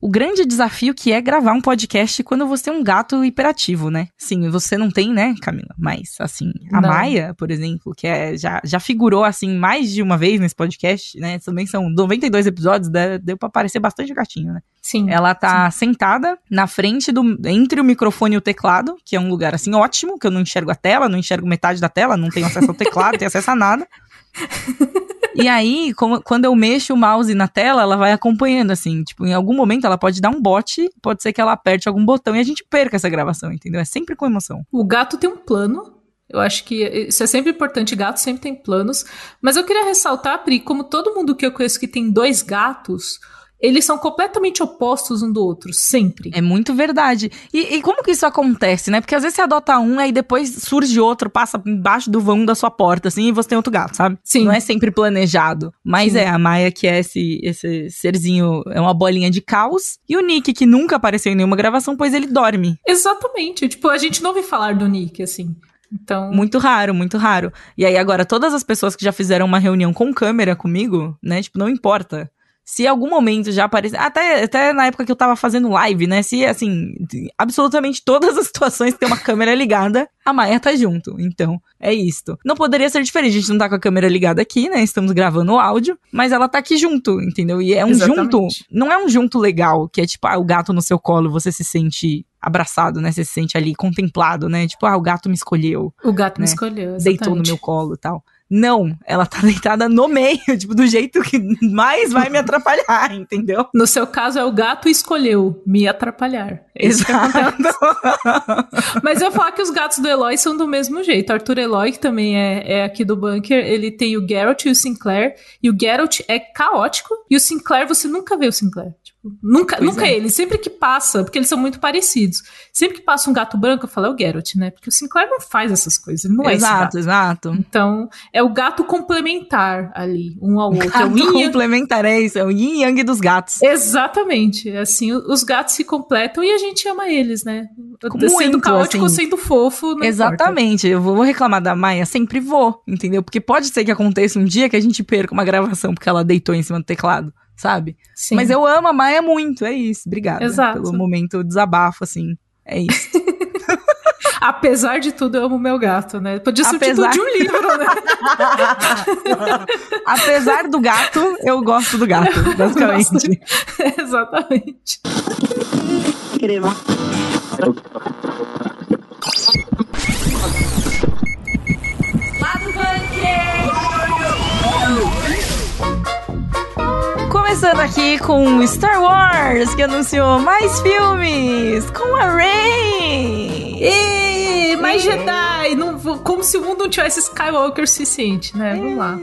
o grande desafio que é gravar um podcast quando você é um gato hiperativo, né? Sim, você não tem, né, Camila? Mas, assim, a Não. Maia, por exemplo, que é, já, já figurou, assim, mais de uma vez nesse podcast, né? Também são 92 episódios, deu, deu pra aparecer bastante gatinho, né? Sim. Ela tá sentada na frente do. entre o microfone e o teclado, que é um lugar assim ótimo, que eu não enxergo a tela, não enxergo metade da tela, não tenho acesso ao teclado, não tenho acesso a nada. E aí, como- quando eu mexo o mouse na tela, ela vai acompanhando, assim. Tipo, em algum momento ela pode dar um bote, pode ser que ela aperte algum botão e a gente perca essa gravação, entendeu? É sempre com emoção. O gato tem um plano. Eu acho que isso é sempre importante. Gato sempre tem planos. Mas eu queria ressaltar, Pri, como todo mundo que eu conheço que tem dois gatos, eles são completamente opostos um do outro, sempre. É muito verdade. E, e como que isso acontece, né? Porque às vezes você adota um, aí depois surge outro, passa embaixo do vão da sua porta, assim, e você tem outro gato, sabe? Sim. Não é sempre planejado. Mas Sim. é, a Maia, que é esse, esse serzinho, é uma bolinha de caos. E o Nick, que nunca apareceu em nenhuma gravação, pois ele dorme. Exatamente. Tipo, a gente não ouve falar do Nick, assim. Então. Muito raro, muito raro. E aí agora, todas as pessoas que já fizeram uma reunião com câmera comigo, né? Tipo, não importa. Se em algum momento já aparecer. Até, até na época que eu tava fazendo live, né? Se, assim, absolutamente todas as situações tem uma câmera ligada, a Maia tá junto. Então, é isto. Não poderia ser diferente. A gente não tá com a câmera ligada aqui, né? Estamos gravando o áudio, mas ela tá aqui junto, entendeu? E é um Exatamente. junto. Não é um junto legal, que é tipo, ah, o gato no seu colo, você se sente abraçado, né? Você se sente ali contemplado, né? Tipo, ah, o gato me escolheu O gato me né? escolheu. Exatamente. deitou no meu colo e tal. Não, ela tá deitada no meio, tipo, do jeito que mais vai me atrapalhar, entendeu? No seu caso, é o gato escolheu me atrapalhar. É acontece. Mas eu falar que os gatos do Eloy são do mesmo jeito. Arthur Eloy, que também é, é aqui do bunker, ele tem o Geralt e o Sinclair. E o Geralt é caótico. E o Sinclair, você nunca vê o Sinclair. Nunca Pois nunca é. ele. Sempre que passa, porque eles são muito parecidos. Sempre que passa um gato branco, eu falo, é o Geralt, né? Porque o Sinclair não faz essas coisas. Ele não é esse gato. exato, exato. Então, é o gato complementar ali, um ao outro. é o Gato yin complementar, é isso, é o yin yang dos gatos. Exatamente. Assim, o- os gatos se completam e a gente ama eles, né? sendo Muito, caótico assim. sendo fofo, não importa. Exatamente, eu vou reclamar da Maia, sempre vou, entendeu? Porque pode ser que aconteça um dia que a gente perca uma gravação porque ela deitou em cima do teclado, sabe? Sim. Mas eu amo a Maia muito, é isso, obrigada Exato. pelo momento desabafo, assim, é isso. Apesar de tudo, eu amo meu gato, né? Podia ser Apesar- o título de um livro, né? Apesar do gato, eu gosto do gato, basicamente. Exatamente. Começando aqui com Star Wars, que anunciou mais filmes com a Rey. E mais Jedi! Não, como se o mundo não tivesse Skywalker suficiente, né? Vamos lá.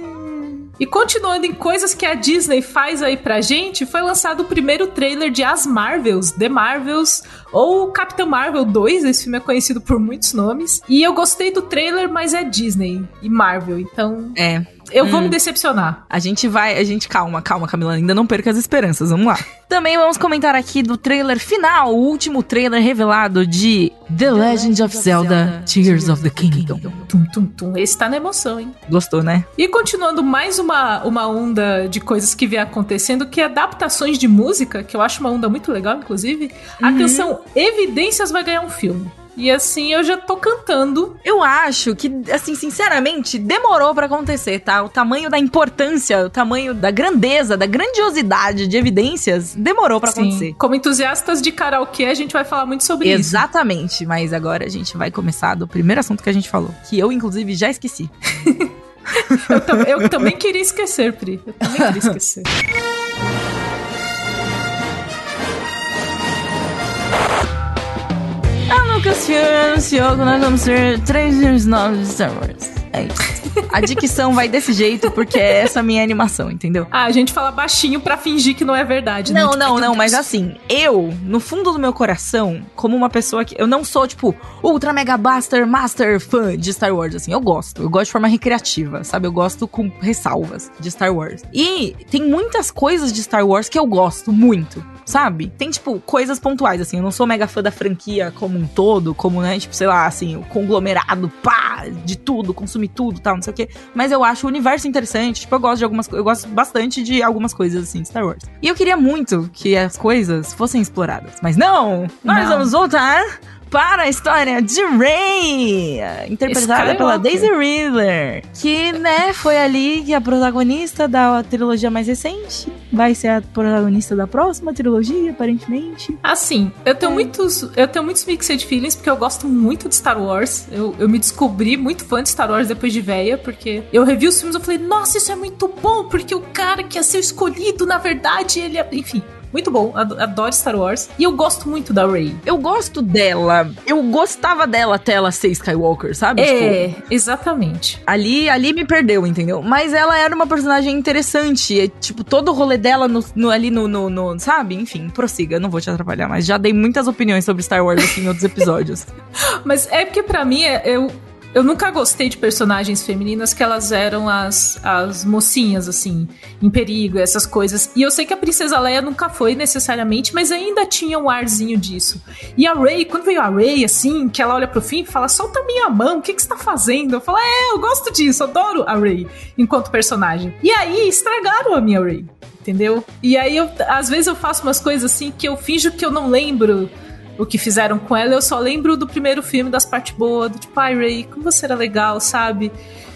E continuando em coisas que a Disney faz aí pra gente, foi lançado o primeiro trailer de As Marvels, The Marvels, ou Capitã Marvel 2, esse filme é conhecido por muitos nomes. E eu gostei do trailer, mas é Disney e Marvel, então É, eu vou Hum. me decepcionar. a gente vai, a gente calma, calma, Camila, ainda não perca as esperanças, vamos lá. Também vamos comentar aqui do trailer final, o último trailer revelado de The Legend of Zelda Tears of the Kingdom. Tum, tum, tum. Esse tá na emoção, hein? Gostou, né? E continuando mais uma, uma onda de coisas que vem acontecendo, que é adaptações de música, que eu acho uma onda muito legal, inclusive. A Uhum. canção Evidências vai ganhar um filme. E assim, eu já tô cantando. Eu acho que, assim, sinceramente, demorou pra acontecer, tá? O tamanho da importância, o tamanho da grandeza, da grandiosidade de evidências, demorou pra Sim. acontecer. Como entusiastas de karaokê, a gente vai falar muito sobre isso. Exatamente, mas agora a gente vai começar do primeiro assunto que a gente falou, que eu, inclusive, já esqueci. Eu, tam- eu também queria esquecer, Pri. Eu também queria esquecer. A Lucasfilm anunciou que nós vamos ter três filmes novos de Star Wars. É isso. A dicção vai desse jeito porque é essa minha animação, entendeu? Ah, a gente fala baixinho pra fingir que não é verdade, né? Não, Tipo, não, não, mas assim, eu, no fundo do meu coração, como uma pessoa que. Eu não sou, tipo, ultra mega blaster master fã de Star Wars, assim. Eu gosto. Eu gosto de forma recreativa, sabe? Eu gosto com ressalvas de Star Wars. E tem muitas coisas de Star Wars que eu gosto muito. Sabe? Tem, tipo, coisas pontuais, assim. Eu não sou mega fã da franquia como um todo, como, né, tipo, sei lá, assim, o conglomerado, pá, de tudo, consumir tudo, tal, não sei o quê. Mas eu acho o universo interessante. Tipo, eu gosto de algumas Eu gosto bastante de algumas coisas, assim, Star Wars. E eu queria muito que as coisas fossem exploradas. Mas não! Nós Não. vamos voltar para a história de Rey, interpretada Skywalker. pela Daisy Ridley, que, né, foi ali que a protagonista da trilogia mais recente vai ser a protagonista da próxima trilogia, aparentemente. Assim, eu É. tenho muitos. Eu tenho muitos mixed feelings, porque eu gosto muito de Star Wars. Eu, eu me descobri muito fã de Star Wars depois de véia, porque eu revi os filmes e falei, nossa, isso é muito bom, porque o cara que ia ser o escolhido, na verdade, ele é. Enfim. Muito bom, ado- adoro Star Wars. E eu gosto muito da Rey. Eu gosto dela, eu gostava dela até ela ser Skywalker, sabe? Tipo, É, exatamente. ali, ali me perdeu, entendeu? Mas ela era uma personagem interessante. é, tipo, todo o rolê dela no, no- ali no, no, no- Sabe? Enfim, prossiga, não vou te atrapalhar, mas já dei muitas opiniões sobre Star Wars aqui em outros episódios. Mas é porque pra mim, é- eu, eu nunca gostei de personagens femininas que elas eram as, as mocinhas, assim, em perigo, essas coisas. E eu sei que a Princesa Leia nunca foi necessariamente, mas ainda tinha um arzinho disso. E a Rey, quando veio a Rey, assim, que ela olha pro fim e fala, solta minha mão, o que, que você tá fazendo? Eu falo, é, eu gosto disso, adoro a Rey enquanto personagem. E aí, estragaram a minha Rey. Entendeu? E aí, eu, às vezes eu faço umas coisas assim que eu finjo que eu não lembro o que fizeram com ela, eu só lembro do primeiro filme, das partes boas, do tipo, ai, Ray, como você era legal, sabe?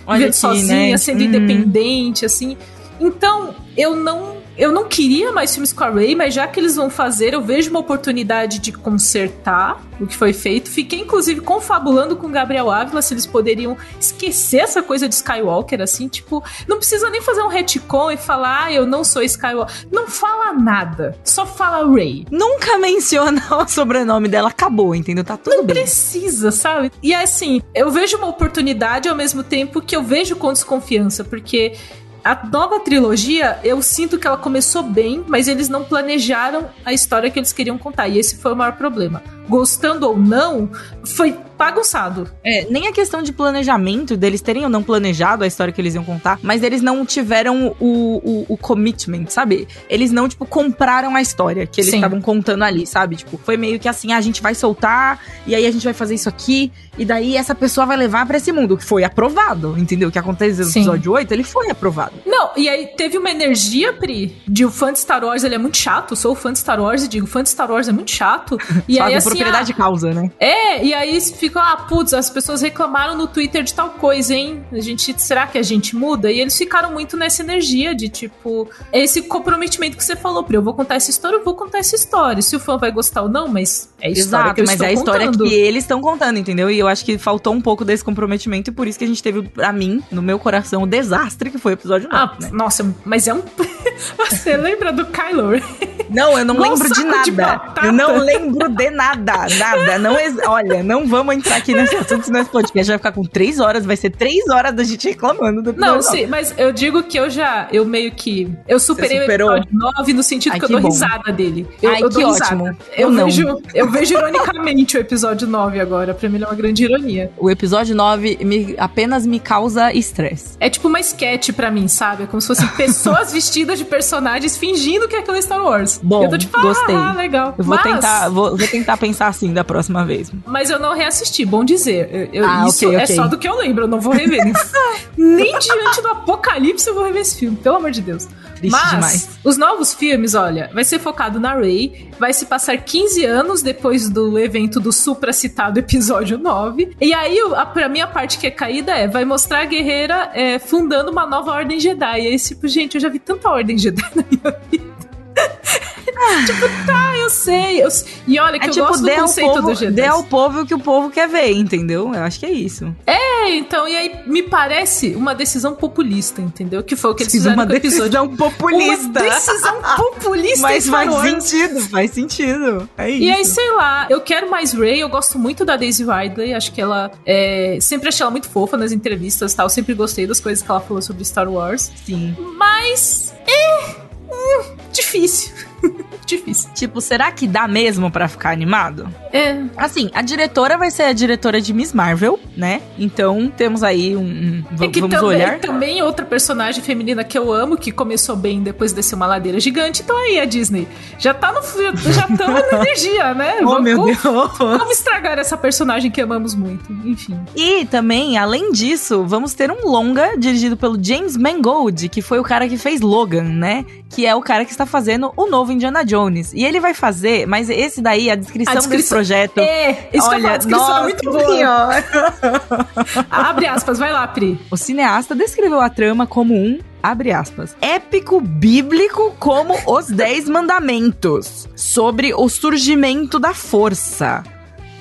Olha Vivendo sozinha, né? sendo Hum. independente, assim. Então, eu não. Eu não queria mais filmes com a Ray, mas já que eles vão fazer, eu vejo uma oportunidade de consertar o que foi feito. Fiquei, inclusive, confabulando com o Gabriel Ávila se eles poderiam esquecer essa coisa de Skywalker, assim, tipo, não precisa nem fazer um retcon e falar, ah, eu não sou Skywalker. Não fala nada, só fala Ray. Nunca menciona o sobrenome dela, acabou, entendeu? Tá tudo Não bem. precisa, sabe? E assim, eu vejo uma oportunidade ao mesmo tempo que eu vejo com desconfiança, porque a nova trilogia, eu sinto que ela começou bem, mas eles não planejaram a história que eles queriam contar. E esse foi o maior problema. Gostando ou não, foi bagunçado. É, nem a questão de planejamento, deles terem ou não planejado a história que eles iam contar, mas eles não tiveram o, o, o commitment, sabe? Eles não, tipo, compraram a história que eles estavam contando ali, sabe? Tipo, foi meio que assim, ah, a gente vai soltar, e aí a gente vai fazer isso aqui, e daí essa pessoa vai levar pra esse mundo, que foi aprovado, entendeu? O que aconteceu no Sim. episódio 8, ele foi aprovado. Não, e aí teve uma energia, Pri, de o fã de Star Wars, ele é muito chato. Sou fã de Star Wars e digo, fã de Star Wars é muito chato. E aí, assim, propriedade ah, de causa, né? É, e aí ficam, ah, putz, as pessoas reclamaram no Twitter de tal coisa, hein? A gente, será que a gente muda? E eles ficaram muito nessa energia de tipo, esse comprometimento que você falou, Pri, eu vou contar essa história, eu vou contar essa história. Se o fã vai gostar ou não, mas é a história Exato, que eu mas é a história contando. que eles estão contando, entendeu? E eu acho que faltou um pouco desse comprometimento, e por isso que a gente teve, pra mim, no meu coração, o desastre que foi o episódio 9, Ah, né? nossa, mas é um. Você lembra do Kylo Ren? Não, eu não lembro de de nada. batata. eu não lembro de nada. Nada. Não ex- Olha, não vamos entrar aqui nesse assunto, senão esse podcast vai ficar com três horas. Vai ser três horas da gente reclamando do. Não, sim, mas eu digo que eu já, eu meio que, eu superei o episódio 9 no sentido Ai, que eu que dou bom. risada dele. Eu, Ai, eu que dou ótimo. risada. Eu Eu, não. vejo, eu vejo ironicamente o episódio 9 agora, pra mim ele é uma grande ironia. O episódio 9 me- apenas me causa estresse. É tipo uma sketch pra mim, sabe? É como se fossem pessoas vestidas de personagens fingindo que aquilo é Star Wars. Bom, eu tô tipo, gostei. ah, legal. Eu vou mas, tentar, vou, vou tentar pensar assim da próxima vez. Mas eu não reassisti, bom dizer. Eu- Ah, isso ok, é ok. só do que eu lembro, eu não vou rever. Nem, diante do apocalipse eu vou rever esse filme, pelo amor de Deus. Triste Mas demais. os novos filmes, olha, vai ser focado na Rey, vai se passar 15 anos depois do evento do supra-citado episódio 9. E aí, a, pra mim, a parte que é caída é, vai mostrar a guerreira é, fundando uma nova Ordem Jedi. E aí, tipo, gente, eu já vi tanta Ordem Jedi na minha vida. tipo, tá, sei. eu- e olha que É eu tipo, gosto do conceito do povo, Jedi. dê ao povo o que o povo quer ver, entendeu? Eu acho que é isso. É, então, e aí me parece uma decisão populista, entendeu? Que foi o que eles Fiz fizeram uma com o decisão populista. Uma decisão populista Mas Star faz sentido, faz sentido. É isso. E aí, sei lá, eu quero mais Ray, eu gosto muito da Daisy Ridley, acho que ela é, sempre achei ela muito fofa nas entrevistas e tal, sempre gostei das coisas que ela falou sobre Star Wars, Sim. mas é hum, difícil. Difícil. Tipo, será que dá mesmo pra ficar animado? É. Assim, a diretora vai ser a diretora de Miss Marvel, né? Então temos aí um. um É que vamos também, olhar. também outra personagem feminina que eu amo, que começou bem depois descer uma ladeira gigante. Então aí a Disney já tá no já estamos na energia, né? Oh, Vamos- meu Deus! Vamos estragar essa personagem que amamos muito. Enfim. E também, além disso, vamos ter um longa dirigido pelo James Mangold, que foi o cara que fez Logan, né? Que é o cara que está fazendo o novo Indiana Jones. E ele vai fazer, mas esse daí, a descrição, A descrição- desse projeto. É, isso que eu falo, a descrição nossa é muito boa. Abre aspas, vai lá, Pri. O cineasta descreveu a trama como um, abre aspas, épico bíblico como os Dez Mandamentos, sobre o surgimento da força.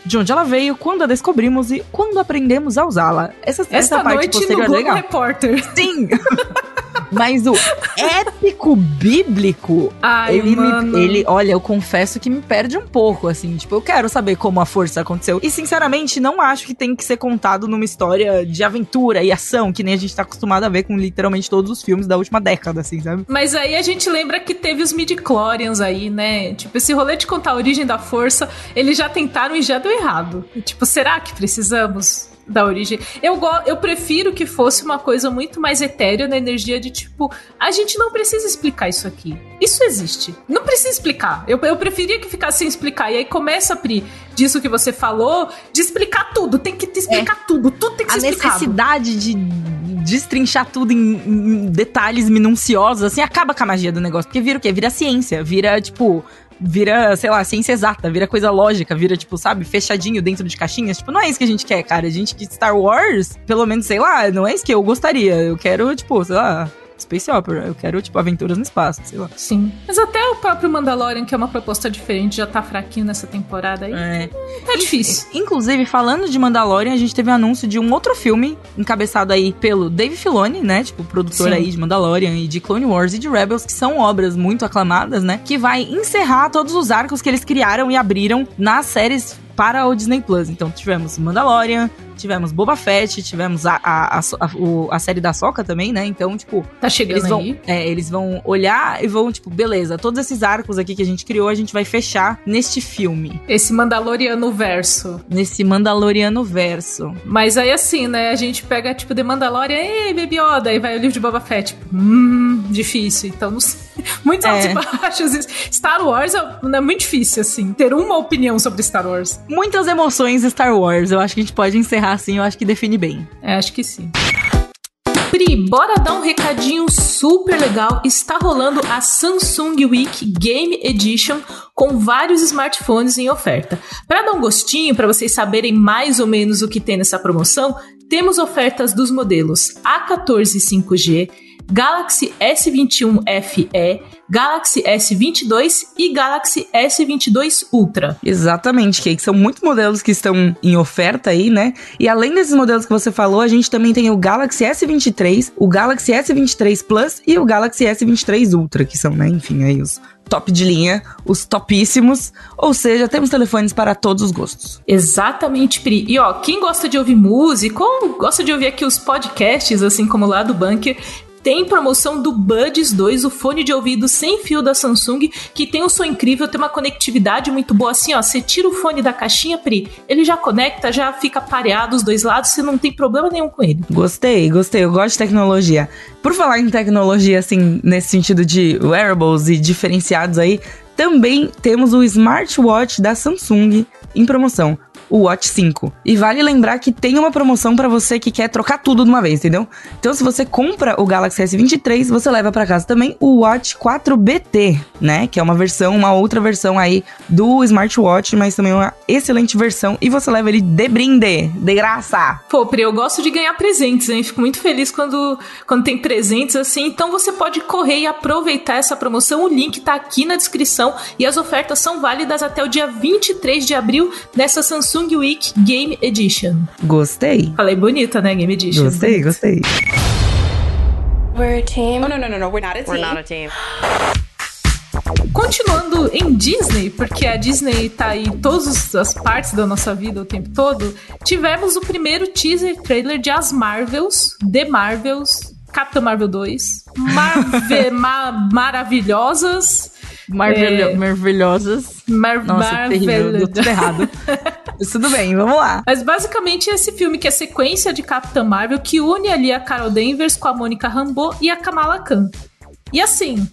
De onde ela veio, quando a descobrimos e quando aprendemos a usá-la. Essa, essa Esta parte noite no é Globo legal. Repórter. Sim! Mas o épico bíblico, Ai, ele, me, ele, olha, eu confesso que me perde um pouco, assim. Tipo, eu quero saber como a força aconteceu. E, sinceramente, não acho que tem que ser contado numa história de aventura e ação, que nem a gente tá acostumado a ver com literalmente todos os filmes da última década, assim, sabe? Mas aí a gente lembra que teve os midi-chlorians aí, né? Tipo, esse rolê de contar a origem da força, eles já tentaram e já deu errado. Tipo, será que precisamos da origem? Eu, eu prefiro que fosse uma coisa muito mais etérea na energia de tipo, a gente não precisa explicar isso aqui. Isso existe. Não precisa explicar. Eu, eu preferia que ficasse sem explicar. E aí começa, Pri, disso que você falou, de explicar tudo. Tem que te explicar tudo. Tudo tem que A ser explicado. necessidade de destrinchar tudo em, em detalhes minuciosos, assim, acaba com a magia do negócio. Porque vira o quê? Vira ciência. Vira, tipo, vira, sei lá, ciência exata, vira coisa lógica, vira, tipo, sabe, fechadinho dentro de caixinhas. Tipo, não é isso que a gente quer, cara. A gente que Star Wars, pelo menos, sei lá, não é isso que eu gostaria. Eu quero, tipo, sei lá, Space Opera. Eu quero, tipo, aventuras no espaço, sei lá. Sim. Mas até o próprio Mandalorian, que é uma proposta diferente, já tá fraquinho nessa temporada aí. É. Tá difícil. Inclusive, falando de Mandalorian, a gente teve um anúncio de um outro filme, encabeçado aí pelo Dave Filoni, né? Tipo, produtor Sim. aí de Mandalorian e de Clone Wars e de Rebels, que são obras muito aclamadas, né? Que vai encerrar todos os arcos que eles criaram e abriram nas séries para o Disney Plus. Então, tivemos Mandalorian, tivemos Boba Fett, tivemos a, a, a, a, o- a série da Soca também, né? Então, tipo, Tá chegando eles vão, aí. é, eles vão olhar e vão, tipo, beleza, todos esses arcos aqui que a gente criou, a gente vai fechar neste filme. Esse Mandaloriano verso. Nesse Mandaloriano verso. Mas aí assim, né? A gente pega, tipo, The Mandalorian, ei, Baby Yoda, aí vai o livro de Boba Fett. Tipo, hum, difícil. Então, não sei. Muitos altos É. e baixos. Star Wars é, é muito difícil, assim, ter uma opinião sobre Star Wars. Muitas emoções Star Wars. Eu acho que a gente pode encerrar assim, eu acho que define bem. É, acho que sim. Pri, bora dar um recadinho super legal. Está rolando a Samsung Week Game Edition com vários smartphones em oferta. Para dar um gostinho, para vocês saberem mais ou menos o que tem nessa promoção, temos ofertas dos modelos A14 5G, Galaxy S21 FE, Galaxy S22 e Galaxy S22 Ultra. Exatamente, Kate. São muitos modelos que estão em oferta aí, né? E além desses modelos que você falou, a gente também tem o Galaxy S23, o Galaxy S23 Plus e o Galaxy S23 Ultra, que são, né, enfim, aí os top de linha, os topíssimos. Ou seja, temos telefones para todos os gostos. Exatamente, Pri. E ó, quem gosta de ouvir música ou gosta de ouvir aqui os podcasts, assim como lá do Bunker, tem promoção do Buds 2, o fone de ouvido sem fio da Samsung, que tem um som incrível, tem uma conectividade muito boa. Assim, ó, você tira o fone da caixinha, Pri, ele já conecta, já fica pareado os dois lados, você não tem problema nenhum com ele. Gostei, gostei. Eu gosto de tecnologia. Por falar em tecnologia, assim, nesse sentido de wearables e diferenciados aí, também temos o smartwatch da Samsung em promoção. O Watch 5. E vale lembrar que tem uma promoção pra você que quer trocar tudo de uma vez, entendeu? Então, se você compra o Galaxy S23, você leva pra casa também o Watch 4BT, né? Que é uma versão, uma outra versão aí do smartwatch, mas também uma excelente versão. E você leva ele de brinde, de graça. Pô, Pri, eu gosto de ganhar presentes, hein? Fico muito feliz quando, quando tem presentes assim. Então você pode correr e aproveitar essa promoção. O link tá aqui na descrição e as ofertas são válidas até o dia 23 de abril nessa Samsung Week Game Edition. Gostei. Falei bonita, né? Game Edition. Gostei, gostei. We're a team. Oh, no, no, no, no. We're not a team. We're not a team. Continuando em Disney, porque a Disney tá aí em todas as partes da nossa vida o tempo todo, tivemos o primeiro teaser trailer de As Marvels, The Marvels, Capitã Marvel 2, Marve ma maravilhosas, Marvelho- Maravilhosas. Mar Nossa, terrível, deu tudo errado. Mas tudo bem, vamos lá. Mas basicamente esse filme que é sequência de Capitã Marvel que une ali a Carol Danvers com a Mônica Rambeau e a Kamala Khan. E assim,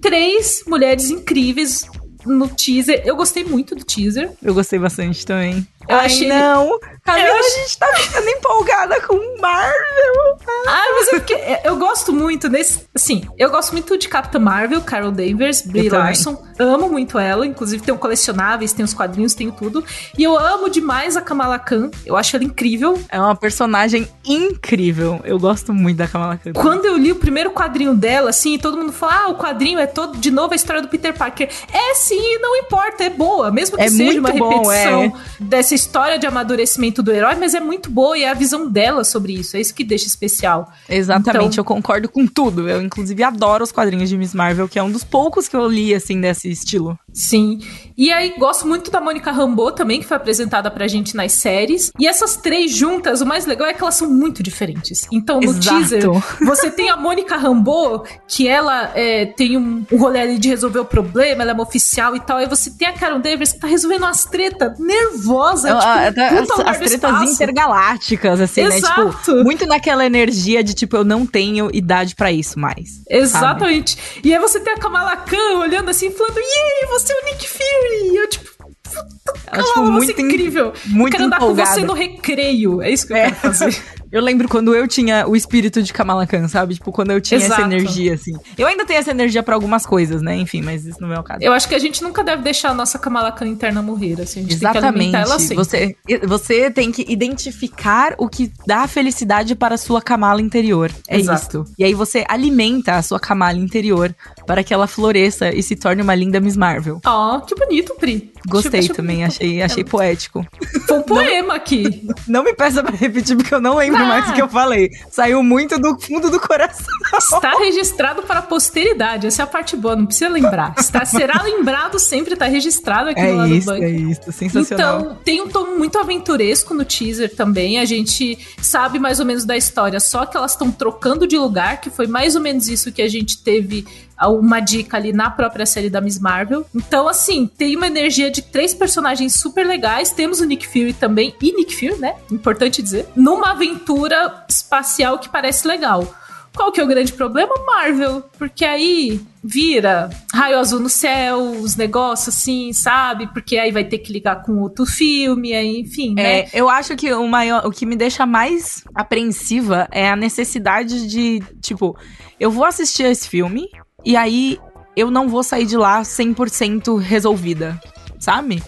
três mulheres incríveis no teaser. Eu gostei muito do teaser. Eu gostei bastante também. Eu Ai, achei- não. Camila, Eu a gente tá ficando empolgada com Marvel. Ah, mas é porque eu gosto muito desse. Assim, eu gosto muito de Capitã Marvel, Carol Danvers, Brie Eu também. Larson. Amo muito ela. Inclusive, tem colecionáveis, tem os quadrinhos, tenho tudo. E eu amo demais a Kamala Khan. Eu acho ela incrível. É uma personagem incrível. Eu gosto muito da Kamala Khan. Quando eu li o primeiro quadrinho dela, assim, todo mundo fala: ah, o quadrinho é todo de novo a história do Peter Parker. É sim, não importa, é boa. Mesmo que É seja uma bom, repetição é. dessa história de amadurecimento do herói, mas é muito boa e é a visão dela sobre isso. É isso que deixa especial. Exatamente, Então- eu concordo com tudo. Eu, inclusive, adoro os quadrinhos de Miss Marvel, que é um dos poucos que eu li, assim, desse estilo. Sim. E aí, gosto muito da Mônica Rambeau também, que foi apresentada pra gente nas séries. E essas três juntas, o mais legal é que elas são muito diferentes. Então, no Exato. teaser, você tem a Mônica Rambeau, que ela é, tem um, um rolê ali de resolver o problema, ela é uma oficial e tal. Aí você tem a Carol Danvers, que tá resolvendo umas tretas nervosa, Eu- tipo, até puta as, tretas espaço. intergalácticas, assim, né? Exato. Tipo, muito naquela energia de, tipo, eu não tenho idade pra isso mais. Exatamente. E aí você tem a Kamala Khan olhando assim, falando, yay, você é o Nick Fury! E eu, tipo, Ela, Ela tipo, você muito, é incrível. muito eu quero andar com empolgada. você no recreio. É isso que eu É. quero fazer. Eu lembro quando eu tinha o espírito de Kamala Khan, sabe? Tipo, quando eu tinha essa Exato. energia, assim. Eu ainda tenho essa energia pra algumas coisas, né? Enfim, mas isso não é o caso. Eu acho que a gente nunca deve deixar a nossa Kamala Khan interna morrer. Assim, a gente tem que Exatamente. alimentar ela sempre. Você, você tem que identificar o que dá felicidade para a sua camala interior. É Exato. isso. E aí você alimenta a sua camala interior para que ela floresça e se torne uma linda Miss Marvel. Ó, que bonito, Pri. Gostei também, achei, achei poético. Foi um poema aqui. Não me peça pra repetir, porque eu não lembro Ah. mais o que eu falei. Saiu muito do fundo do coração. Está registrado para a posteridade. Essa é a parte boa, não precisa lembrar. Está, será lembrado sempre, está registrado aqui É no lado isso, do banco. é isso. Sensacional. Então, tem um tom muito aventuresco no teaser também. A gente sabe mais ou menos da história, só que elas estão trocando de lugar, que foi mais ou menos isso que a gente teve uma dica ali na própria série da Miss Marvel. Então, assim, tem uma energia de três personagens super legais. Temos o Nick Fury também, e Nick Fury, né? Importante dizer. Numa aventura espacial que parece legal. Qual que é o grande problema? Marvel. Porque aí vira raio azul no céu, os negócios assim, sabe? Porque aí vai ter que ligar com outro filme, aí, enfim, né? É, eu acho que o maior, o que me deixa mais apreensiva é a necessidade de, tipo, eu vou assistir esse filme e aí eu não vou sair de lá 100% resolvida, sabe?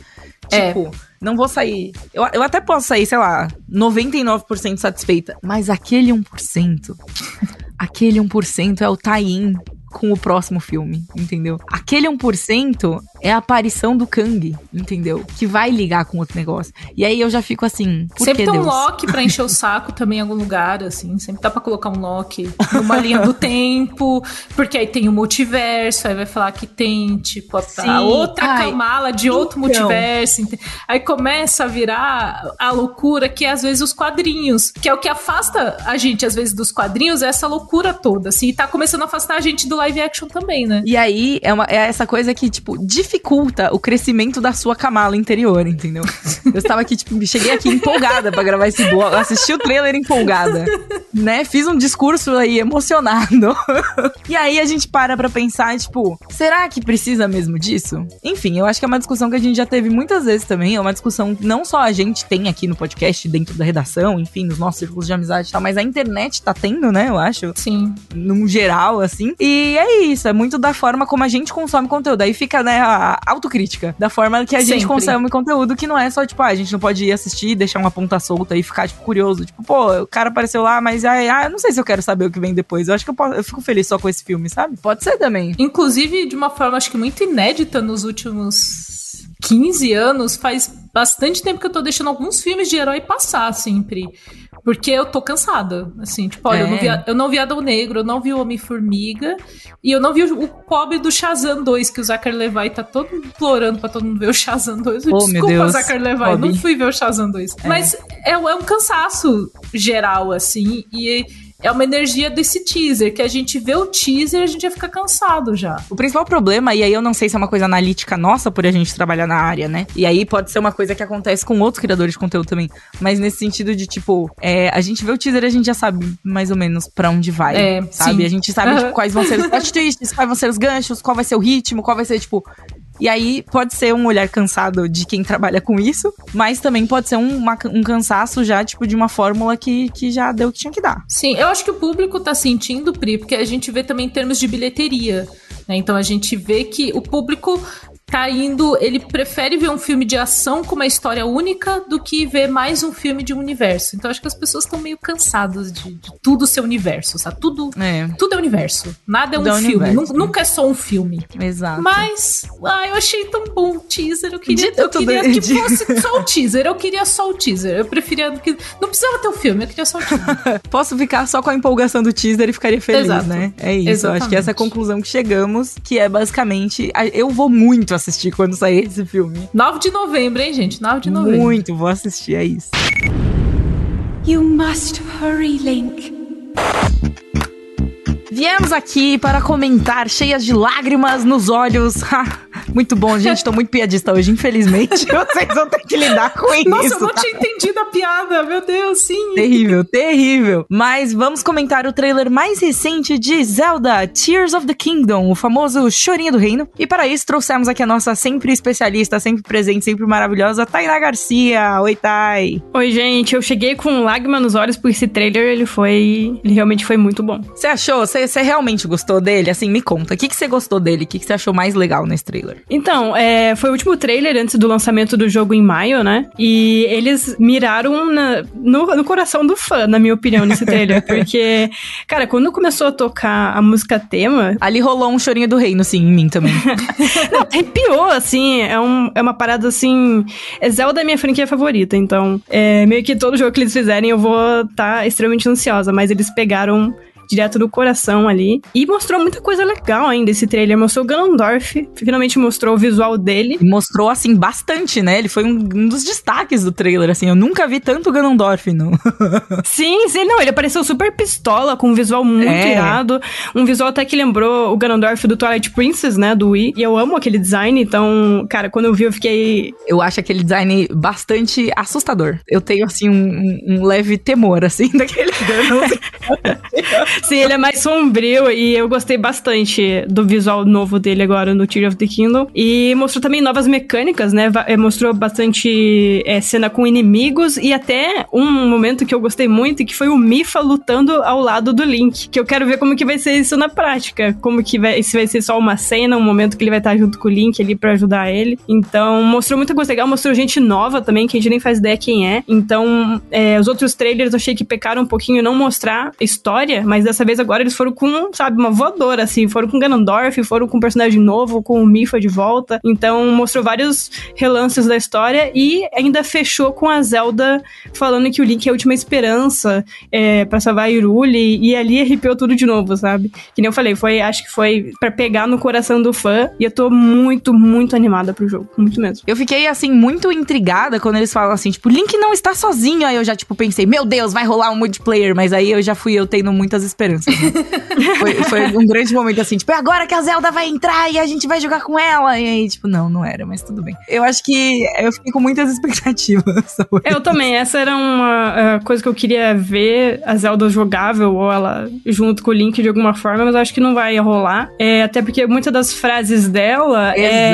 É. Tipo, não vou sair. Eu, eu até posso sair, sei lá, 99% satisfeita, mas aquele 1%, aquele 1% é o tie-in com o próximo filme, entendeu? Aquele 1% é a aparição do Kang, entendeu? Que vai ligar com outro negócio. E aí eu já fico assim, por sempre que tem um lock pra encher o saco também em algum lugar, assim. Sempre dá pra colocar um lock numa linha do tempo, porque aí tem o multiverso, aí vai falar que tem, tipo, a, Sim, a outra ai, Kamala de outro então. multiverso. Aí começa a virar a loucura que é, às vezes, os quadrinhos. Que é o que afasta a gente, às vezes, dos quadrinhos, é essa loucura toda, assim. E tá começando a afastar a gente do live action também, né? E aí é, uma, é essa coisa que, tipo, dificulta o crescimento da sua camala interior, entendeu? Eu estava aqui, tipo, cheguei aqui empolgada pra gravar esse blog, assisti o trailer empolgada, né? Fiz um discurso aí emocionado. e aí a gente para pra pensar, tipo, será que precisa mesmo disso? Enfim, eu acho que é uma discussão que a gente já teve muitas vezes também. É uma discussão que não só a gente tem aqui no podcast, dentro da redação, enfim, nos nossos círculos de amizade e tal, mas a internet tá tendo, né? Eu acho Sim. num geral, assim. E é isso, é muito da forma como a gente consome conteúdo. Aí fica, né, a autocrítica da forma que a gente Sempre. consome conteúdo, que não é só, tipo, ah, a gente não pode ir assistir, deixar uma ponta solta e ficar, tipo, curioso. Tipo, pô, o cara apareceu lá, mas ai, ah, eu não sei se eu quero saber o que vem depois. Eu acho que eu, posso, eu fico feliz só com esse filme, sabe? Pode ser também. Inclusive, de uma forma, acho que muito inédita nos últimos 15 anos, faz bastante tempo que eu tô deixando alguns filmes de herói passar, sempre. Porque eu tô cansada. Assim, tipo, olha, eu, não É. vi, eu não vi Adão Negro, eu não vi o Homem-Formiga, e eu não vi o, o pobre do Shazam 2, que o Zachary Levi tá todo implorando pra todo mundo ver o Shazam 2. Oh, Desculpa, Zachary Levi, Bobby. não fui ver o Shazam 2. Mas é, é um cansaço geral, assim, e é uma energia desse teaser, que a gente vê o teaser e a gente já fica cansado já. O principal problema, e aí eu não sei se é uma coisa analítica nossa por a gente trabalhar na área, né? E aí pode ser uma coisa que acontece com outros criadores de conteúdo também. Mas nesse sentido de, tipo, é, a gente vê o teaser e a gente já sabe mais ou menos pra onde vai. É, sabe? sim. A gente sabe tipo, quais vão ser os plot twists, quais vão ser os ganchos, qual vai ser o ritmo, qual vai ser, tipo. E aí pode ser um olhar cansado de quem trabalha com isso, mas também pode ser um, uma- um cansaço já, tipo, de uma fórmula que, que já deu o que tinha que dar. Sim, eu acho que o público tá sentindo, Pri, porque a gente vê também em termos de bilheteria. né? Então a gente vê que o público tá indo. Ele prefere ver um filme de ação com uma história única do que ver mais um filme de um universo. Então acho que as pessoas estão meio cansadas de, de tudo ser universo, sabe? Tudo. É, Tudo é universo. Nada é um é filme. universo. Nunca, é só um filme. exato. Mas, ah, eu achei tão bom o teaser. Eu queria, Dito eu queria que de- fosse só o teaser. Eu queria só o teaser. Eu preferia que. Não precisava ter o filme, eu queria só o teaser. Posso ficar só com a empolgação do teaser e ficaria feliz, Exato. né? É isso. Eu acho que essa é a Exatamente. conclusão que chegamos, que é basicamente. Eu vou muito assistir quando sair esse filme. 9 de novembro, hein, gente? 9 de novembro. Muito, vou assistir, é isso. You must hurry, Link. Viemos aqui para comentar, cheias de lágrimas nos olhos. Muito bom, gente. Tô muito piadista hoje, infelizmente. Vocês vão ter que lidar com Nossa, isso. eu não tinha entendido a piada. Meu Deus, sim. Terrível, terrível. Mas vamos comentar o trailer mais recente de Zelda Tears of the Kingdom, o famoso chorinho do reino. E para isso trouxemos aqui a nossa sempre especialista, sempre presente, sempre maravilhosa, Tainá Garcia. Oi, Thay. Oi, gente, eu cheguei com lágrima nos olhos porque esse trailer, ele foi... Ele realmente foi muito bom. Você achou? Você você realmente gostou dele? Assim, me conta. O que que você gostou dele? O que que você achou mais legal nesse trailer? Então, é, foi o último trailer antes do lançamento do jogo em maio, né? E eles miraram na- no, no coração do fã, na minha opinião, nesse trailer. porque, cara, quando começou a tocar a música tema, Ali rolou um chorinho do reino, sim, em mim também. não, arrepiou, assim. É, um, é uma parada assim. É Zelda é minha franquia favorita, então, é, meio que todo jogo que eles fizerem eu vou estar extremamente ansiosa, mas eles pegaram. Direto do coração ali. E mostrou muita coisa legal ainda esse trailer. Mostrou o Ganondorf. Finalmente mostrou o visual dele. Mostrou, assim, bastante, né? Ele foi um, um dos destaques do trailer, assim. Eu nunca vi tanto Ganondorf, não. Sim, sim, não, ele apareceu super pistola, com um visual muito É. irado. Um visual até que lembrou o Ganondorf do Twilight Princess, né, do Wii. E eu amo aquele design, então, cara, quando eu vi eu fiquei... Eu acho aquele design bastante assustador. Eu tenho, assim, um, um- um leve temor, assim, daquele Ganon. Sim, ele é mais sombrio e eu gostei bastante do visual novo dele agora no Tear of the Kingdom. E mostrou também novas mecânicas, né, eh, mostrou bastante eh, cena com inimigos e até um momento que eu gostei muito, que foi o Mifa lutando ao lado do Link. Que eu quero ver como que vai ser isso na prática. Como que vai, se vai ser só uma cena, um momento que ele vai estar junto com o Link ali pra ajudar ele. Então, mostrou muita coisa legal, mostrou gente nova também, que a gente nem faz ideia quem é. Então, é, os outros trailers eu achei que pecaram um pouquinho não mostrar história, mas dessa vez agora eles foram com, sabe, uma voadora, assim. Foram com Ganondorf, foram com um personagem novo, com o Mifa de volta. Então, mostrou vários relances da história e ainda fechou com a Zelda falando que o Link é a última esperança é, para salvar a Hyrule e ali arrepiou tudo de novo, sabe? Que nem eu falei, foi, acho que foi pra pegar no coração do fã e eu tô muito, muito animada pro jogo, muito mesmo. Eu fiquei, assim, muito intrigada quando eles falam assim, tipo, Link não está sozinho. Aí eu já, tipo, pensei, meu Deus, vai rolar um multiplayer. Mas aí eu já fui eu tendo muitas esperanças. né? foi, foi um grande momento, assim, tipo, é agora que a Zelda vai entrar e a gente vai jogar com ela. E aí, tipo, não, não era, mas tudo bem. Eu acho que eu fiquei com muitas expectativas. Eu também, essa era uma eh, coisa que eu queria ver, a Zelda jogável, ou ela junto com o Link de alguma forma, mas eu acho que não vai rolar. É, até porque muitas das frases dela é,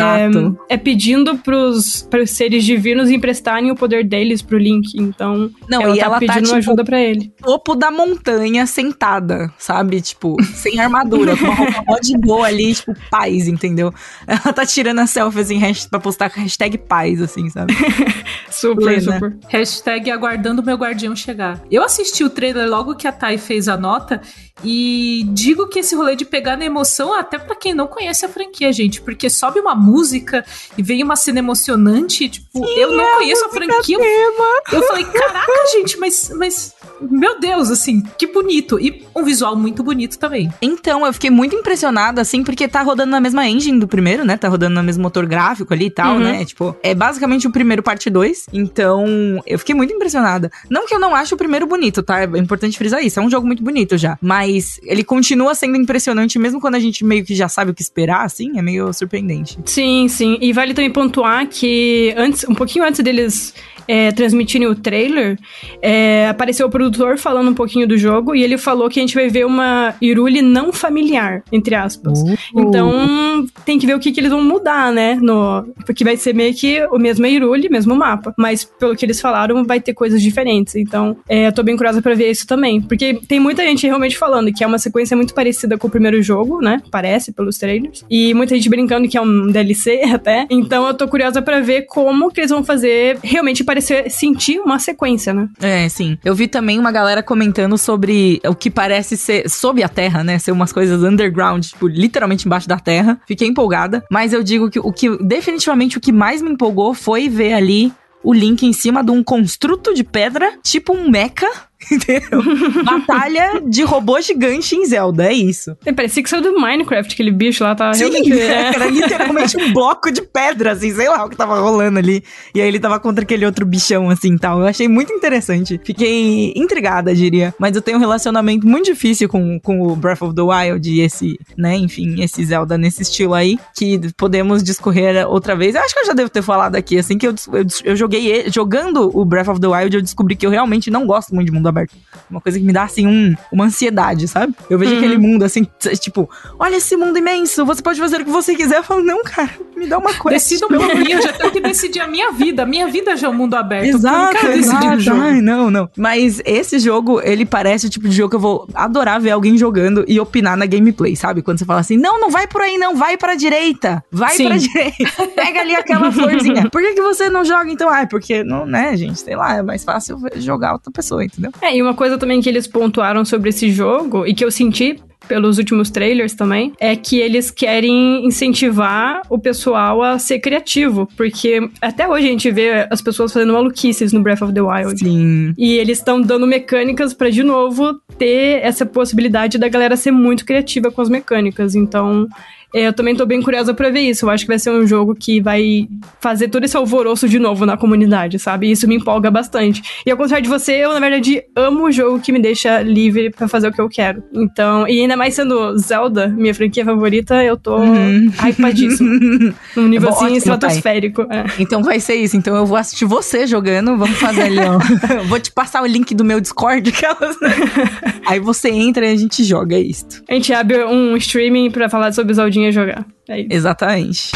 é pedindo pros, pros seres divinos emprestarem o poder deles pro Link. Então, Não, ela e tá ela tá, pedindo tipo, ajuda pra ele. topo da montanha sentada, sabe? Tipo, sem armadura, com uma roupa mó de boa ali, tipo, paz, entendeu? Ela tá tirando as selfies em hashtag, pra postar com hashtag paz, assim, sabe? Super, Plena. super. Hashtag aguardando meu guardião chegar. Eu assisti o trailer logo que a Thay fez a nota e digo que esse rolê de pegar na emoção, até pra quem não conhece a franquia, gente, porque sobe uma música e vem uma cena emocionante, tipo, eu não conheço a franquia. Eu, eu falei, caraca, gente, mas, mas meu Deus, assim, que bonito. E um visual muito bonito também. Então, eu fiquei muito impressionada, assim, porque tá rodando na mesma engine do primeiro, né? Tá rodando no mesmo motor gráfico ali e tal, Uhum. né? Tipo, é basicamente o primeiro parte 2. Então, eu fiquei muito impressionada. Não que eu não ache o primeiro bonito, tá? É importante frisar isso. É um jogo muito bonito já. Mas ele continua sendo impressionante, mesmo quando a gente meio que já sabe o que esperar, assim. É meio surpreendente. Sim, sim. E vale também pontuar que antes, um pouquinho antes deles é, transmitirem o trailer, é, apareceu o produtor falando um pouquinho do jogo e ele falou que a gente vai ver uma Irule não familiar, entre aspas. Então tem que ver o que, que eles vão mudar, né? No, porque vai ser meio que o mesmo Irule, mesmo mapa. Mas pelo que eles falaram, vai ter coisas diferentes. Então, é, eu tô bem curiosa pra ver isso também. Porque tem muita gente realmente falando que é uma sequência muito parecida com o primeiro jogo, né? Parece pelos trailers. E muita gente brincando que é um DLC até. Então eu tô curiosa pra ver como que eles vão fazer realmente parecer sentir uma sequência, né? É, sim. Eu vi também uma galera comentando sobre o que parece ser sob a terra, né? Ser umas coisas underground, tipo, literalmente embaixo da terra. Fiquei empolgada. Mas eu digo que o que definitivamente o que mais me empolgou foi ver ali o Link em cima de um construto de pedra, tipo um mecha. Entendeu? Batalha de robô gigante em Zelda, é isso. É, parecia que saiu do Minecraft, aquele bicho lá tá Sim, realmente. né? era literalmente um bloco de pedra, assim, sei lá o que tava rolando ali. E aí ele tava contra aquele outro bichão, assim, tal. Eu achei muito interessante. Fiquei intrigada, diria. Mas eu tenho um relacionamento muito difícil com, com o Breath of the Wild e esse, né, enfim, esse Zelda nesse estilo aí, que podemos discorrer outra vez. Eu acho que eu já devo ter falado aqui, assim, que eu, eu, eu joguei jogando o Breath of the Wild, eu descobri que eu realmente não gosto muito de mundo aberto. Uma coisa que me dá, assim, um, uma ansiedade, sabe? Eu vejo Uhum. aquele mundo, assim, tipo, olha esse mundo imenso, você pode fazer o que você quiser. Eu falo, não, cara, me dá uma coisa. Decido por mim, eu já tenho que decidir a minha vida. A minha vida já é um mundo aberto. porque eu Exato, exato. jogo. Ai, não, não. Mas esse jogo, ele parece o tipo de jogo que eu vou adorar ver alguém jogando e opinar na gameplay, sabe? Quando você fala assim, não, não vai por aí, não, vai pra direita. Vai Sim. pra direita. Pega ali aquela florzinha. Por que, que você não joga então? Ah, é porque, não, né, gente, sei lá, é mais fácil jogar outra pessoa, entendeu? É, e uma coisa também que eles pontuaram sobre esse jogo e que eu senti pelos últimos trailers também, é que eles querem incentivar o pessoal a ser criativo, porque até hoje a gente vê as pessoas fazendo maluquices no Breath of the Wild. Sim. E eles estão dando mecânicas pra de novo ter essa possibilidade da galera ser muito criativa com as mecânicas. Então, eu também tô bem curiosa pra ver isso. Eu acho que vai ser um jogo que vai fazer todo esse alvoroço de novo na comunidade, sabe? Isso me empolga bastante. E ao contrário de você, eu, na verdade, amo o jogo que me deixa livre pra fazer o que eu quero. Então, e ainda mais sendo Zelda, minha franquia favorita, eu tô Uhum. hypadíssimo. Num nível É bom, assim estratosférico. É. Então vai ser isso. Então eu vou assistir você jogando. Vamos fazer ali, ó. vou te passar o link do meu Discord. Aquelas, né? Aí você entra e a gente joga, é isto. A gente abre um streaming pra falar sobre Zeldinha e jogar. É isso. Exatamente.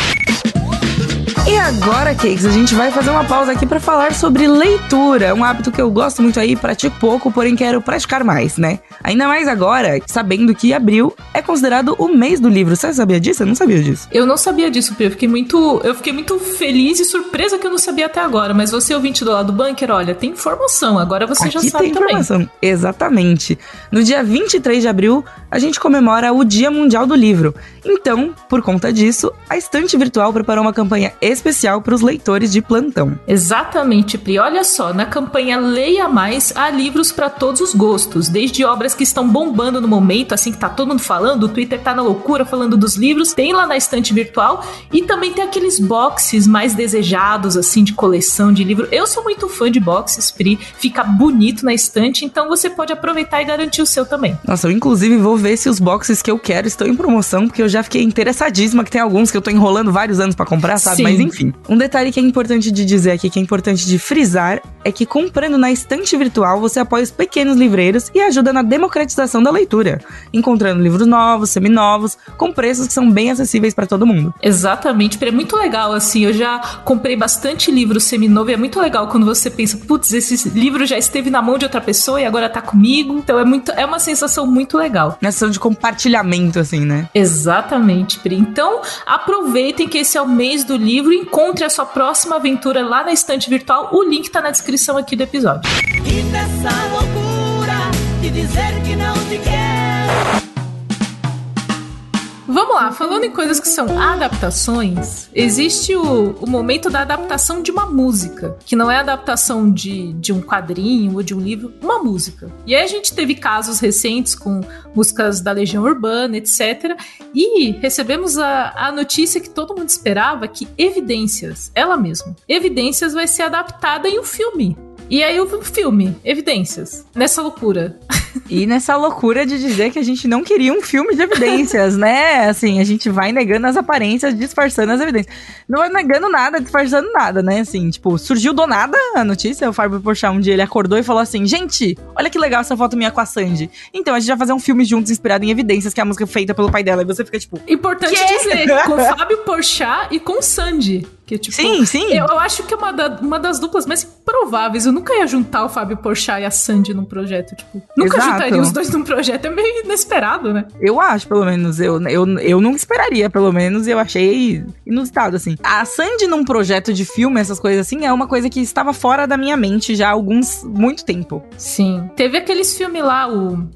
E agora, Cakes, a gente vai fazer uma pausa aqui pra falar sobre leitura, um hábito que eu gosto muito aí, pratico pouco, porém quero praticar mais, né? Ainda mais agora, sabendo que abril é considerado o mês do livro. Você sabia disso? Eu não sabia disso. Eu não sabia disso, Pio. Eu fiquei muito, eu fiquei muito feliz e surpresa que eu não sabia até agora. Mas você, ouvinte do lado do bunker, olha, tem informação. Agora você já Aqui sabe tem também. informação. Exatamente. No dia 23 de abril, a gente comemora o Dia Mundial do Livro. Então, por conta disso, a Estante Virtual preparou uma campanha especial para os leitores de plantão. Exatamente, Pri. Olha só, na campanha Leia Mais há livros para todos os gostos, desde obras que estão bombando no momento, assim que tá todo mundo falando, o Twitter tá na loucura falando dos livros, tem lá na estante virtual e também tem aqueles boxes mais desejados assim de coleção de livro. Eu sou muito fã de boxes, Pri, fica bonito na estante, então você pode aproveitar e garantir o seu também. Nossa, eu inclusive vou ver se os boxes que eu quero estão em promoção, porque eu já fiquei interessadíssima que tem alguns que eu tô enrolando vários anos pra comprar, sabe? Sim. Mas enfim. Um detalhe que é importante de dizer aqui, que é importante de frisar, é que comprando na estante virtual você apoia os pequenos livreiros e ajuda na democratização da leitura, encontrando livros novos, seminovos, com preços que são bem acessíveis pra todo mundo. Exatamente, é muito legal assim. Eu já comprei bastante livro seminovo e é muito legal quando você pensa, putz, esse livro já esteve na mão de outra pessoa e agora tá comigo. Então é muito, é uma sensação muito legal. Nessa sensação de compartilhamento, assim, né? Exatamente, Pri. Então, aproveitem que esse é o mês do livro, encontre a sua próxima aventura lá na estante virtual. O link tá na descrição aqui do episódio. E nessa loucura de dizer que não te quero. Vamos lá, falando em coisas que são adaptações, existe o, o momento da adaptação de uma música, que não é adaptação de, de um quadrinho ou de um livro, uma música. E aí a gente teve casos recentes com músicas da Legião Urbana, etc. E recebemos a, a notícia que todo mundo esperava que Evidências, ela mesma, Evidências vai ser adaptada em um filme. E aí o filme, Evidências, nessa loucura. E nessa loucura de dizer que a gente não queria um filme de evidências, né? Assim, a gente vai negando as aparências, disfarçando as evidências. Não vai negando nada, disfarçando nada, né? Assim, tipo, surgiu do nada a notícia. O Fábio Porchat um dia ele acordou e falou assim: Gente, olha que legal essa foto minha com a Sandy. Então a gente vai fazer um filme juntos inspirado em evidências, que é a música feita pelo pai dela. E você fica tipo. Importante Quê? dizer, com Fábio Porchat e com Sandy. Que, tipo, Sim, sim. Eu, eu acho que é uma, da- uma das duplas mais prováveis. Eu nunca ia juntar o Fábio Porchat e a Sandy num projeto. Tipo, nunca Exato. juntaria os dois num projeto. É meio inesperado, né? Eu acho, pelo menos. Eu, eu, eu não esperaria, pelo menos. Eu achei inusitado, assim. A Sandy num projeto de filme, essas coisas assim, é uma coisa que estava fora da minha mente já há alguns. muito tempo. Sim. Teve aqueles filmes lá, o.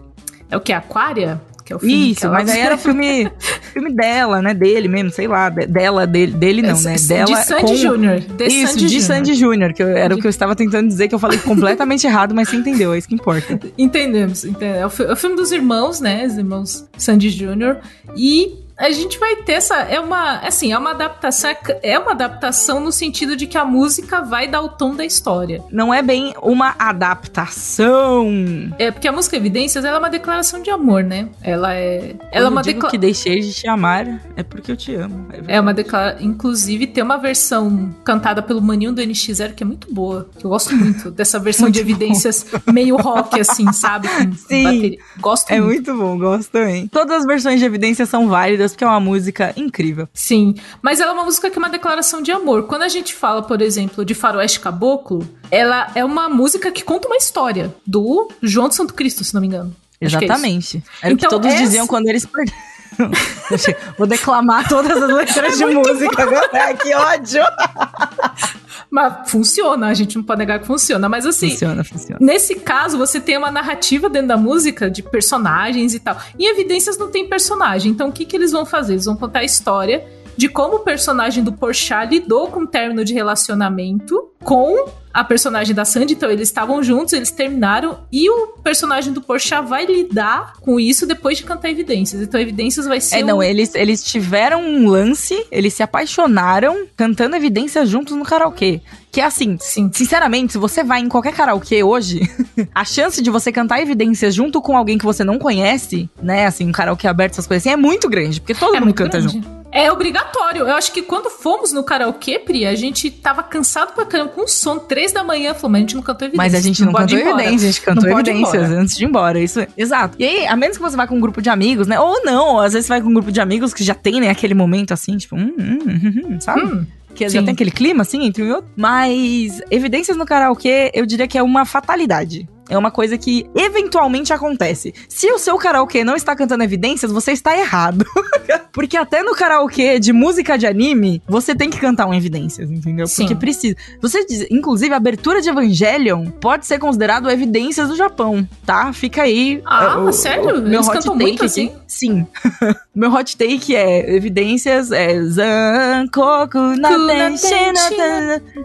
É o que? Aquária? Que é o filme Isso, mas aí era filme, filme dela, né? Dele mesmo, sei lá. de- dela, dele, dele não, né? De Dela Sandy com... Júnior. De Isso, Sandy de Júnior. Sandy Júnior, que eu- era o que eu estava tentando dizer, que eu falei completamente errado, mas você entendeu, é isso que importa. Entendemos, entendemos. É o, é o filme dos irmãos, né? Os irmãos Sandy Jr. E a gente vai ter essa. É uma. Assim, é uma adaptação. É uma adaptação no sentido de que a música vai dar o tom da história. Não é bem uma adaptação. É porque a música Evidências ela é uma declaração de amor, né? Ela é. Ela é Quando uma digo que deixei de te amar, é porque eu te amo. verdade. É uma declaração. Inclusive, tem uma versão cantada pelo Maninho do NX0 que é muito boa. Que eu gosto muito dessa versão de evidências meio rock, assim, sabe? Com Sim. bateria. Gosto É muito. muito bom, gosto também. Todas as versões de evidência são válidas, porque é uma música incrível. Sim, mas ela é uma música que é uma declaração de amor. Quando a gente fala, por exemplo, de Faroeste Caboclo, ela é uma música que conta uma história do João de Santo Cristo, se não me engano. É. Exatamente. Era o que Então, todos essa- diziam quando eles perderam. Vou declamar todas as letras de música agora. Ai, que ódio! Mas funciona, a gente não pode negar que funciona. Mas assim, Funciona, funciona. Nesse caso, você tem uma narrativa dentro da música de personagens e tal. Em Evidências não tem personagem. Então, o que, que eles vão fazer? Eles vão contar a história de como o personagem do Porchat lidou com o término de relacionamento com a personagem da Sandy. Então, eles estavam juntos, eles terminaram. E o personagem do Porchat vai lidar com isso depois de cantar Evidências. Então, Evidências vai ser É, não, um- eles, eles tiveram um lance, eles se apaixonaram cantando evidências juntos no karaokê. Que é assim, Sim. sinceramente, se você vai em qualquer karaokê hoje, a chance de você cantar evidências junto com alguém que você não conhece, né, assim, um karaokê aberto, essas coisas assim, é muito grande, porque todo É mundo canta grande. junto. É obrigatório. Eu acho que quando fomos no karaokê, Pri, a gente tava cansado pra caramba, com sono, três da manhã, falou, mas a gente não cantou evidências. Mas a gente não, pode cantou evidências, a gente cantou Não evidências antes de ir embora. Isso, exato. E aí, a menos que você vá com um grupo de amigos, né? Ou não, às vezes você vai com um grupo de amigos que já tem, né, aquele momento assim, tipo, hum, hum, hum, hum, sabe? Hum, Que já tem aquele clima, assim, entre um e outro. Mas evidências no karaokê, eu diria que é uma fatalidade. É uma coisa que eventualmente acontece. Se o seu karaokê não está cantando evidências, você está errado. Porque até no karaokê de música de anime, você tem que cantar um evidências, entendeu? Sim. Porque precisa. Você diz, inclusive, a abertura de Evangelion pode ser considerado eviências do Japão, tá? Fica aí. Ah, é, o- sério? o meu Eles hot cantam muito assim? Sim. meu hot take é evidências é Zankoku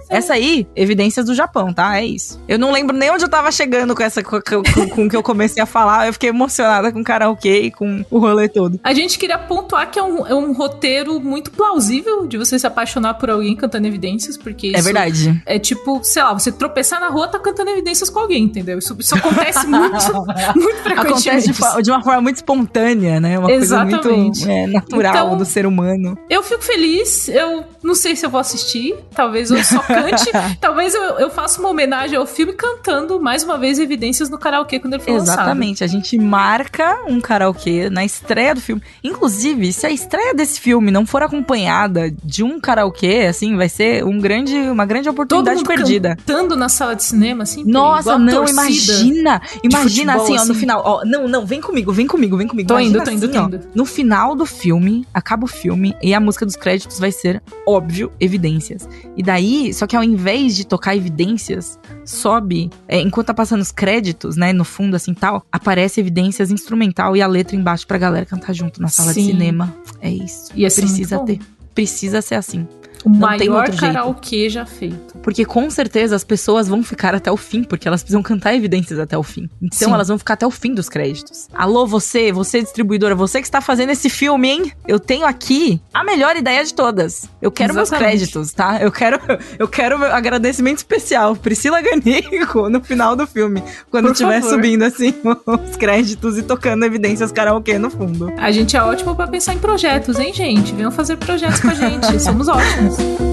Essa aí, evidências do Japão, tá? É isso. Eu não lembro nem onde eu tava chegando com essa com, com, que eu comecei a falar. Eu fiquei emocionada com o karaokê e com o rolê todo. A gente queria pontuar que é um, é um roteiro muito plausível de você se apaixonar por alguém cantando evidências, porque isso É verdade. é tipo, sei lá, você tropeçar na rua, tá cantando evidências com alguém, entendeu? Isso, isso acontece muito, muito frequentemente. Acontece de, de uma forma muito espontânea, né? Uma Exatamente. coisa muito é, natural Então- do ser humano. Eu fico feliz, eu não sei se eu vou assistir, talvez eu só cante, talvez eu, eu faça uma homenagem ao filme cantando mais uma vez Evidências no karaokê quando ele for lançado. Exatamente, a gente marca um karaokê na estreia do filme. Inclusive, se a estreia desse filme não for acompanhada de um karaokê, assim, vai ser um grande, uma grande oportunidade perdida. cantando na sala de cinema, assim. Nossa, não, imagina. Imagina futebol, assim, ó, no assim. final. Ó, não, não, vem comigo, vem comigo, vem comigo. Tô imagina indo, Indo, assim, indo. no final do filme, acaba o filme e a música dos créditos vai ser, óbvio, evidências. E daí, só que ao invés de tocar evidências, sobe, é, enquanto tá passando os créditos, né, no fundo assim tal, aparece evidências instrumental e a letra embaixo pra galera cantar junto na sala de Sim. cinema. É isso. Ia ser Precisa ter. Precisa ser assim. O Não tem maior outro jeito. karaokê já feito. Porque com certeza as pessoas vão ficar até o fim, porque elas precisam cantar evidências até o fim. Então Sim. elas vão ficar até o fim dos créditos. Alô, você, você distribuidora, você que está fazendo esse filme, hein? Eu tenho aqui a melhor ideia de todas. Eu quero meus Exatamente. créditos, tá? Eu quero, eu quero meu agradecimento especial. Priscila Ganico no final do filme, quando Por estiver favor. subindo assim os créditos e tocando evidências karaokê no fundo. A gente é ótimo pra pensar em projetos, hein, gente? Venham fazer projetos com a gente. Somos ótimos. Pô,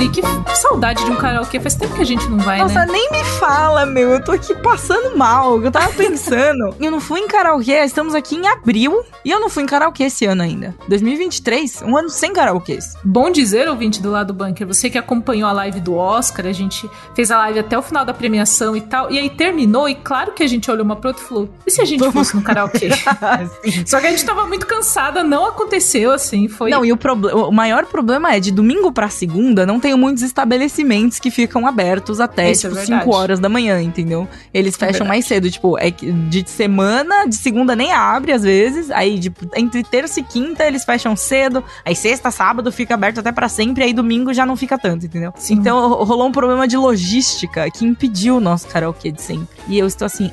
Pri, que saudade de um karaokê. Faz tempo que a gente não vai, Nossa, né? nem me fala, meu. Eu tô aqui passando mal. Eu tava pensando. eu não fui em karaokê, estamos aqui em abril. E eu não fui em karaokê esse ano ainda. 2023, um ano sem karaokês. Bom dizer, ouvinte do lado bunker, você que acompanhou a live do Oscar, a gente fez a live até o final da premiação e tal, e aí terminou, e claro que a gente olhou uma pro outro e falou: e se a gente fosse no karaokê? Só que a gente tava muito cansada, não aconteceu assim, foi. Não, e o, proble- o maior problema é de domingo pra segunda não tem muitos estabelecimentos que ficam abertos até Isso é tipo verdade. 5 horas da manhã, entendeu? Eles fecham verdade. mais cedo, tipo, é de semana, de segunda nem abre às vezes, aí tipo, entre terça e quinta eles fecham cedo, aí sexta, sábado fica aberto até pra sempre, aí domingo já não fica tanto, entendeu? Sim. Então ro- rolou um problema de logística que impediu o nosso karaokê de sempre. E eu estou assim,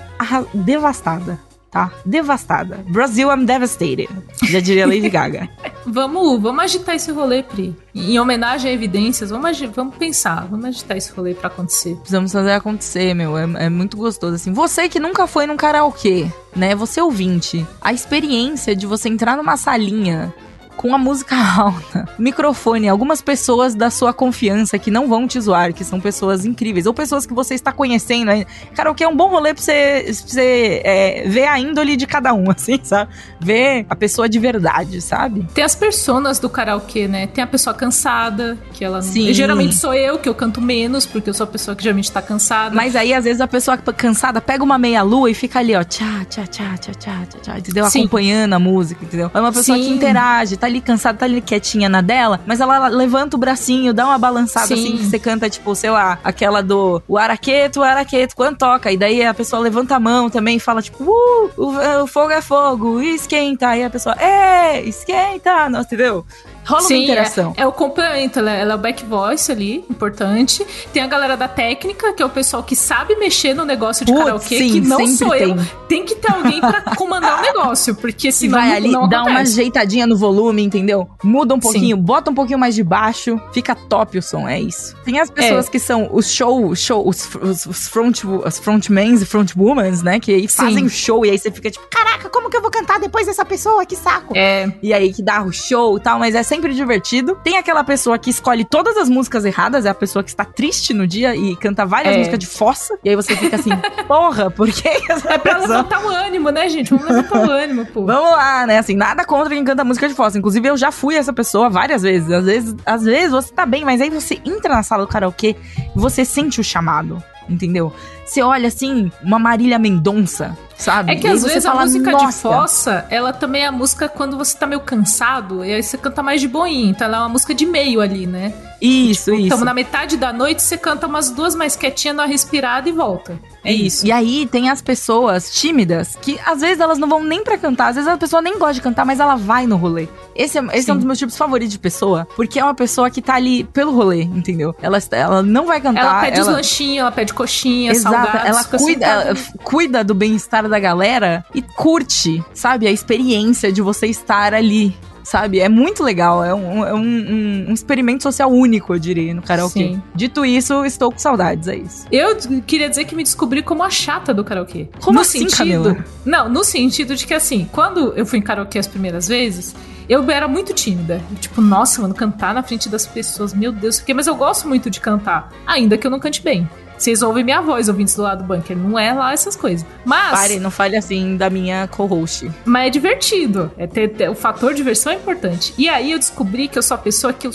devastada. Tá? Devastada. Brasil, I'm devastated. Já diria Lady Gaga. Vamos, vamos agitar esse rolê, Pri. Em homenagem a evidências, vamos, vamos pensar, vamos agitar esse rolê pra acontecer. Precisamos fazer acontecer, meu. É, é muito gostoso, assim. Você que nunca foi num karaokê, né? Você ouvinte. A experiência de você entrar numa salinha com a música alta, microfone, algumas pessoas da sua confiança que não vão te zoar, que são pessoas incríveis, ou pessoas que você está conhecendo. Né? Karaokê é um bom rolê pra você, pra você é, ver a índole de cada um, assim, sabe? Ver a pessoa de verdade, sabe? Tem as personas do karaokê, né? Tem a pessoa cansada, que ela não. Sim. Geralmente sou eu, que eu canto menos, porque eu sou a pessoa que geralmente tá cansada. Mas aí, às vezes, a pessoa cansada pega uma meia-lua e fica ali, ó, tchá, tchá, tchá, tchá, tchá, tchá, entendeu? Sim. Acompanhando a música, entendeu? É uma pessoa que Sim. interage, tá ali cansada, tá ali quietinha na dela, mas ela levanta o bracinho, dá uma balançada Sim. assim, que você canta, tipo, sei lá, aquela do o araqueto, o araqueto, quando toca. E daí a pessoa levanta a mão também e fala, tipo, uh, o, o fogo é fogo, esquenta. Aí a pessoa, é, esquenta, nossa, entendeu? Rola uma Sim, interação. É, é o complemento, ela, ela é o back voice ali, importante. Tem a galera da técnica, que é o pessoal que sabe mexer no negócio de Putz, karaokê, sim, que não sou eu. tem. Tem que ter alguém pra comandar o negócio, porque E senão vai ali, não dá uma ajeitadinha no volume, entendeu? Muda um Sim. pouquinho, bota um pouquinho mais de baixo, fica top o som, é isso. Tem as pessoas É. que são os show, show os, os, os front, os frontmans e frontwomans, né? Que aí Sim. fazem o show e aí você fica tipo, caraca, como que eu vou cantar depois dessa pessoa? Que saco! É, E aí que dá o show e tal, mas é sempre divertido. Tem aquela pessoa que escolhe todas as músicas erradas, é a pessoa que está triste no dia e canta várias É. músicas de fossa. E aí você fica assim, porra, por que essa é pra pessoa levantar o ânimo, né, gente? Vamos levantar o ânimo, pô. Vamos lá, né? Assim, nada contra quem canta música de fossa. Inclusive, eu já fui essa pessoa várias vezes. Às vezes, às vezes você tá bem, mas aí você entra na sala do karaokê e você sente o chamado, entendeu? Você olha assim, uma Marília Mendonça, sabe? É que às vezes fala, a música de "Nossa". fossa, ela também é a música quando você tá meio cansado, e aí você canta mais de boinha. Então ela é uma música de meio ali, né? Isso, isso. Então na metade da noite você canta umas duas mais quietinhas, dá uma respirada e volta. É isso. E aí tem as pessoas tímidas que às vezes elas não vão nem pra cantar, às vezes a pessoa nem gosta de cantar, mas ela vai no rolê. Esse é, esse é um dos meus tipos favoritos de pessoa, porque é uma pessoa que tá ali pelo rolê, entendeu? Ela, ela não vai cantar. Ela pede os lanchinhos, ela pede coxinha, Exato, salgados. ela cuida, sentada ela cuida do bem-estar da galera e curte, sabe? A experiência de você estar ali, sabe? É muito legal, é um, é um, um- experimento social único, eu diria, no karaokê. Sim. Dito isso, estou com saudades, é isso. Eu queria dizer que me descobri como a chata do karaokê. Como no assim, sentido, Camila? Não, no sentido de que assim, quando eu fui em karaokê as primeiras vezes, eu era muito tímida. Tipo, nossa, mano, cantar na frente das pessoas, meu Deus, o quê? Mas eu gosto muito de cantar, ainda que eu não cante bem. Vocês ouvem minha voz, ouvintes do lado do bunker, não é lá essas coisas. Mas, Pare, não fale assim da minha co-host. mas é divertido. É ter, ter- o fator diversão é importante. E aí eu descobri que eu sou a pessoa que eu.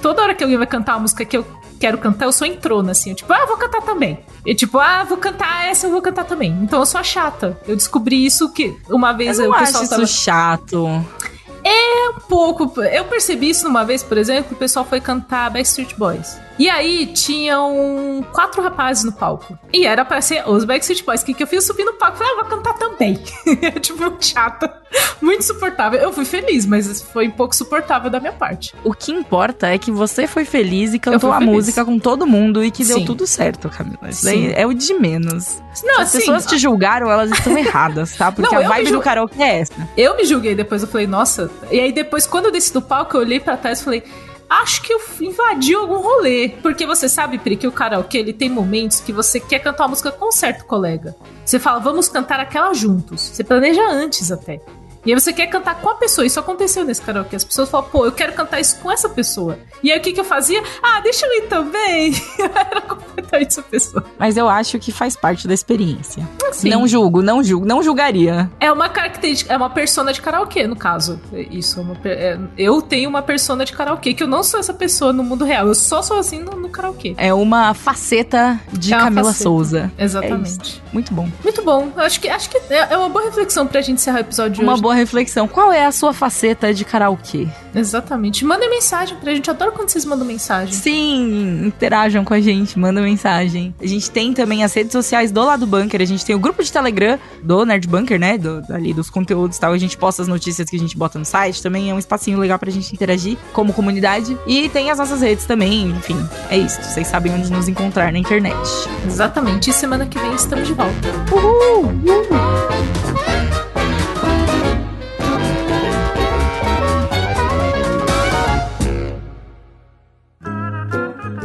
Toda hora que alguém vai cantar uma música que eu quero cantar, eu sou entrona, assim. Eu, tipo, ah, vou cantar também. E tipo, ah, vou cantar essa, eu vou cantar também. Então eu sou a chata. Eu descobri isso que uma vez eu não o acho pessoal isso tava... chato. É um pouco. Eu percebi isso numa vez, por exemplo, que o pessoal foi cantar Backstreet Boys. E aí tinham quatro rapazes no palco. E era pra ser os Backstreet Boys. O que, que eu fiz? Subi no palco e falei, ah, vou cantar também. tipo, muito chata. Muito suportável. Eu fui feliz, mas foi um pouco suportável da minha parte. O que importa é que você foi feliz e cantou a feliz. música com todo mundo e que deu Sim. tudo certo, Camila. Isso Sim. é o de menos. Não, Se as assim, pessoas te julgaram, elas estão erradas, tá? Porque Não, a vibe do karaokê é essa. Eu me julguei depois, eu falei, nossa. E aí depois, quando eu desci do palco, eu olhei pra trás e falei, acho que eu invadi algum rolê. Porque você sabe, Pri, que o karaokê, ele tem momentos que você quer cantar uma música com um certo colega. Você fala, vamos cantar aquela juntos. Você planeja antes até. E aí você quer cantar com a pessoa. Isso aconteceu nesse karaokê. As pessoas falam, pô, eu quero cantar isso com essa pessoa. E aí o que, que eu fazia? Ah, deixa eu ir também. Eu era essa pessoa. Mas eu acho que faz parte da experiência. Assim, Não julgo, não julgo, não julgaria. É uma característica, é uma persona de karaokê, no caso. É Isso, é uma é- eu tenho uma persona de karaokê, que eu não sou essa pessoa no mundo real, eu só sou assim no, no karaokê. É uma faceta de É uma Camila faceta. Souza. É Exatamente. isso. Muito bom. Muito bom. Acho que, acho que é é uma boa reflexão pra gente encerrar o episódio de Uma hoje. boa reflexão. Qual é a sua faceta de karaokê? Exatamente. Mandem mensagem pra gente. Eu adoro quando vocês mandam mensagem. Sim, interajam com a gente, mandam mensagem. A gente tem também as redes sociais do Lado Bunker, a gente tem o grupo de Telegram do Nerd Bunker, né? Do, ali dos conteúdos e tal. A gente posta as notícias que a gente bota no site, também é um espacinho legal pra gente interagir como comunidade. E tem as nossas redes também, enfim. É isso, vocês sabem onde nos encontrar na internet. Exatamente. E semana que vem estamos de volta. Uhul!